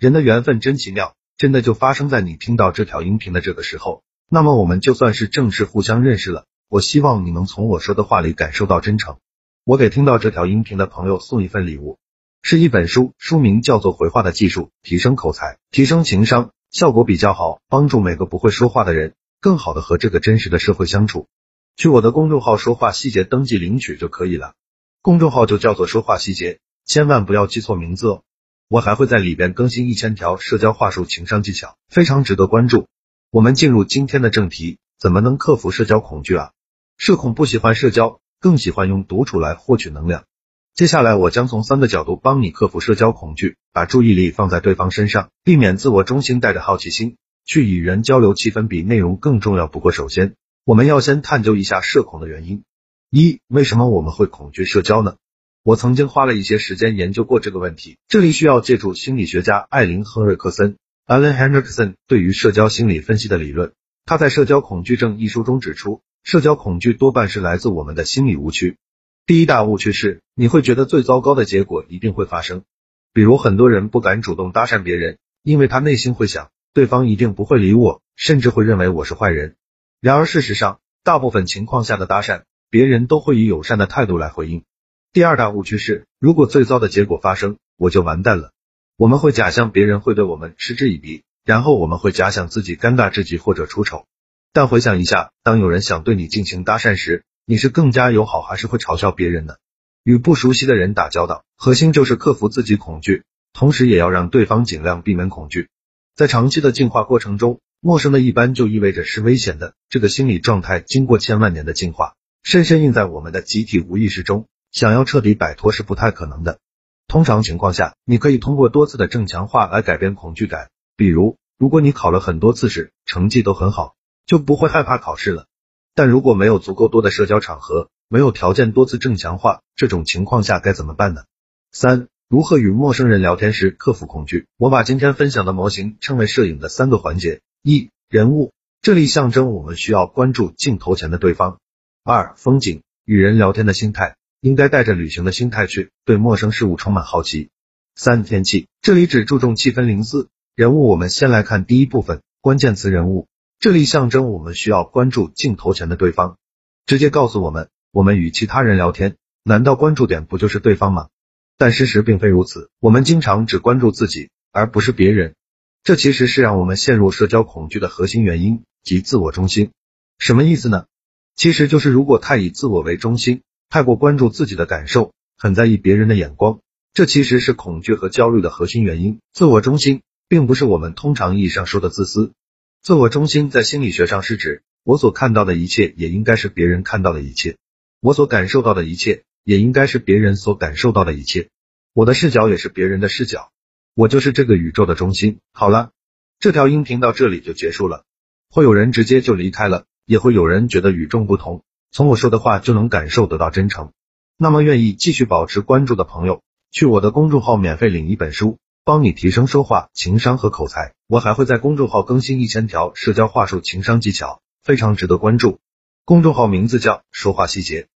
人的缘分真奇妙，真的就发生在你听到这条音频的这个时候。那么我们就算是正式互相认识了。我希望你能从我说的话里感受到真诚。我给听到这条音频的朋友送一份礼物，是一本书，书名叫做《回话的技术：提升口才，提升情商》，效果比较好，帮助每个不会说话的人更好的和这个真实的社会相处。去我的公众号“说话细节”登记领取就可以了。公众号就叫做“说话细节”，千万不要记错名字哦。我还会在里边更新一千条社交话术、情商技巧，非常值得关注。我们进入今天的正题，怎么能克服社交恐惧啊？社恐不喜欢社交，更喜欢用独处来获取能量。接下来我将从三个角度帮你克服社交恐惧，把注意力放在对方身上，避免自我中心，带着好奇心去与人交流，气氛比内容更重要。不过首先，我们要先探究一下社恐的原因。一、为什么我们会恐惧社交呢？我曾经花了一些时间研究过这个问题，这里需要借助心理学家艾琳·亨瑞克森 （Alan Hendrickson） 对于社交心理分析的理论。他在《社交恐惧症》一书中指出。社交恐惧多半是来自我们的心理误区。第一大误区是，你会觉得最糟糕的结果一定会发生，比如很多人不敢主动搭讪别人，因为他内心会想，对方一定不会理我，甚至会认为我是坏人。然而事实上，大部分情况下的搭讪，别人都会以友善的态度来回应。第二大误区是，如果最糟的结果发生，我就完蛋了。我们会假象别人会对我们嗤之以鼻，然后我们会假想自己尴尬至极或者出丑。但回想一下，当有人想对你进行搭讪时，你是更加友好，还是会嘲笑别人呢？与不熟悉的人打交道，核心就是克服自己恐惧，同时也要让对方尽量避免恐惧。在长期的进化过程中，陌生的一般就意味着是危险的。这个心理状态经过千万年的进化，深深印在我们的集体无意识中，想要彻底摆脱是不太可能的。通常情况下，你可以通过多次的正强化来改变恐惧感。比如，如果你考了很多次试，成绩都很好。就不会害怕考试了。但如果没有足够多的社交场合，没有条件多次正强化，这种情况下该怎么办呢？三、如何与陌生人聊天时克服恐惧？我把今天分享的模型称为摄影的三个环节：一、人物，这里象征我们需要关注镜头前的对方；二、风景，与人聊天的心态应该带着旅行的心态去，对陌生事物充满好奇；三、天气，这里只注重气氛零四人物。我们先来看第一部分，关键词人物。这里象征我们需要关注镜头前的对方，直接告诉我们，我们与其他人聊天，难道关注点不就是对方吗？但事实并非如此，我们经常只关注自己，而不是别人。这其实是让我们陷入社交恐惧的核心原因，即自我中心。什么意思呢？其实就是如果太以自我为中心，太过关注自己的感受，很在意别人的眼光，这其实是恐惧和焦虑的核心原因。自我中心并不是我们通常意义上说的自私。自我中心在心理学上是指我所看到的一切也应该是别人看到的一切，我所感受到的一切也应该是别人所感受到的一切，我的视角也是别人的视角，我就是这个宇宙的中心。好了，这条音频到这里就结束了，会有人直接就离开了，也会有人觉得与众不同，从我说的话就能感受得到真诚。那么愿意继续保持关注的朋友，去我的公众号免费领一本书。帮你提升说话、情商和口才，我还会在公众号更新一千条社交话术、情商技巧，非常值得关注。公众号名字叫“说话细节”。